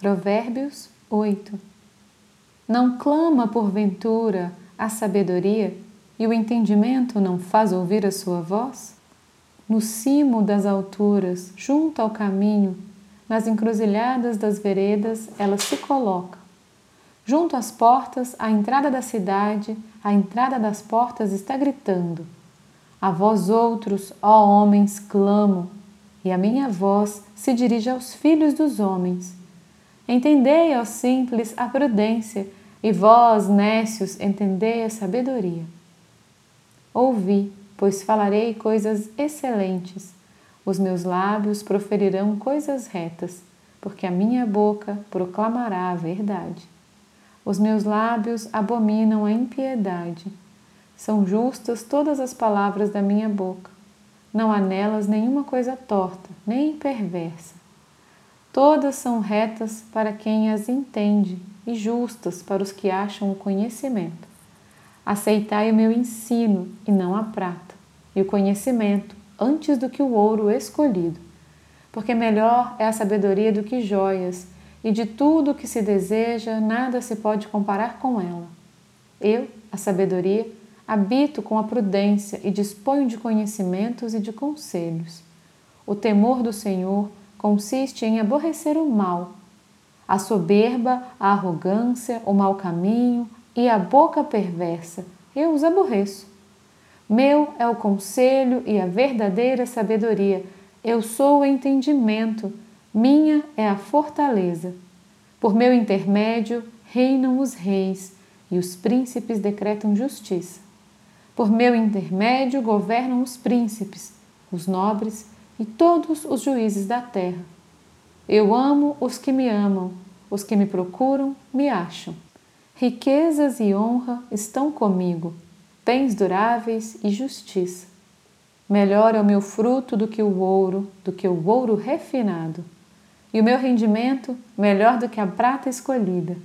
Provérbios 8 Não clama porventura a sabedoria e o entendimento não faz ouvir a sua voz? No cimo das alturas, junto ao caminho, nas encruzilhadas das veredas, ela se coloca. Junto às portas, à entrada da cidade, a entrada das portas está gritando: A vós outros, ó homens, clamo, e a minha voz se dirige aos filhos dos homens. Entendei, ó simples, a prudência, e vós, nécios, entendei a sabedoria. Ouvi, pois falarei coisas excelentes. Os meus lábios proferirão coisas retas, porque a minha boca proclamará a verdade. Os meus lábios abominam a impiedade. São justas todas as palavras da minha boca. Não há nelas nenhuma coisa torta, nem perversa. Todas são retas para quem as entende e justas para os que acham o conhecimento. Aceitai o meu ensino e não a prata, e o conhecimento antes do que o ouro escolhido, porque melhor é a sabedoria do que joias, e de tudo o que se deseja nada se pode comparar com ela. Eu, a sabedoria, habito com a prudência e disponho de conhecimentos e de conselhos. O temor do Senhor consiste em aborrecer o mal, a soberba, a arrogância, o mau caminho e a boca perversa. Eu os aborreço. Meu é o conselho e a verdadeira sabedoria. Eu sou o entendimento. Minha é a fortaleza. Por meu intermédio reinam os reis e os príncipes decretam justiça. Por meu intermédio governam os príncipes, os nobres e todos os juízes da terra. Eu amo os que me amam, os que me procuram me acham. Riquezas e honra estão comigo, bens duráveis e justiça. Melhor é o meu fruto do que o ouro, do que o ouro refinado, e o meu rendimento melhor do que a prata escolhida.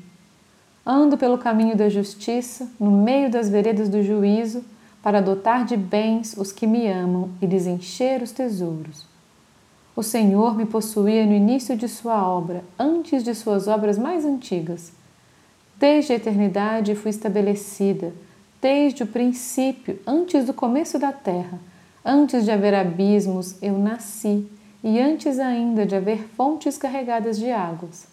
Ando pelo caminho da justiça, no meio das veredas do juízo, para dotar de bens os que me amam e lhes encher os tesouros. O Senhor me possuía no início de sua obra, antes de suas obras mais antigas. Desde a eternidade fui estabelecida, desde o princípio, antes do começo da terra, antes de haver abismos, eu nasci, e antes ainda de haver fontes carregadas de águas.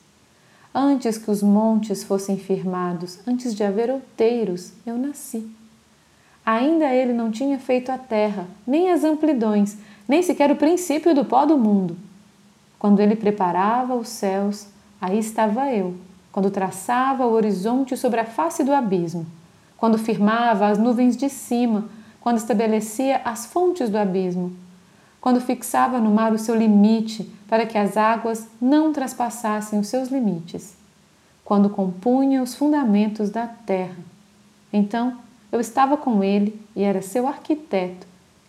Antes que os montes fossem firmados, antes de haver outeiros, eu nasci. Ainda ele não tinha feito a terra, nem as amplidões, nem sequer o princípio do pó do mundo. Quando ele preparava os céus, aí estava eu, quando traçava o horizonte sobre a face do abismo, quando firmava as nuvens de cima, quando estabelecia as fontes do abismo, quando fixava no mar o seu limite para que as águas não traspassassem os seus limites, quando compunha os fundamentos da terra. Então, eu estava com ele e era seu arquiteto,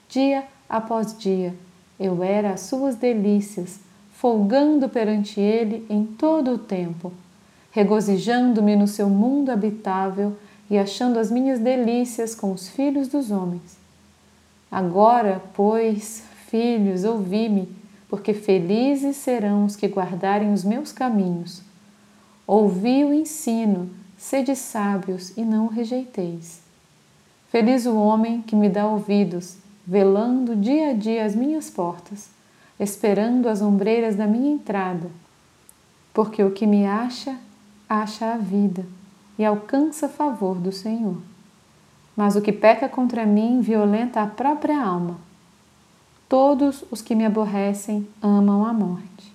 dia após dia. Eu era as suas delícias, folgando perante ele em todo o tempo, regozijando-me no seu mundo habitável e achando as minhas delícias com os filhos dos homens. Agora, pois, filhos, ouvi-me, porque felizes serão os que guardarem os meus caminhos. Ouvi o ensino, sede sábios e não o rejeiteis. Feliz o homem que me dá ouvidos, velando dia a dia as minhas portas, esperando as ombreiras da minha entrada, porque o que me acha, acha a vida e alcança favor do Senhor. Mas o que peca contra mim violenta a própria alma. Todos os que me aborrecem amam a morte.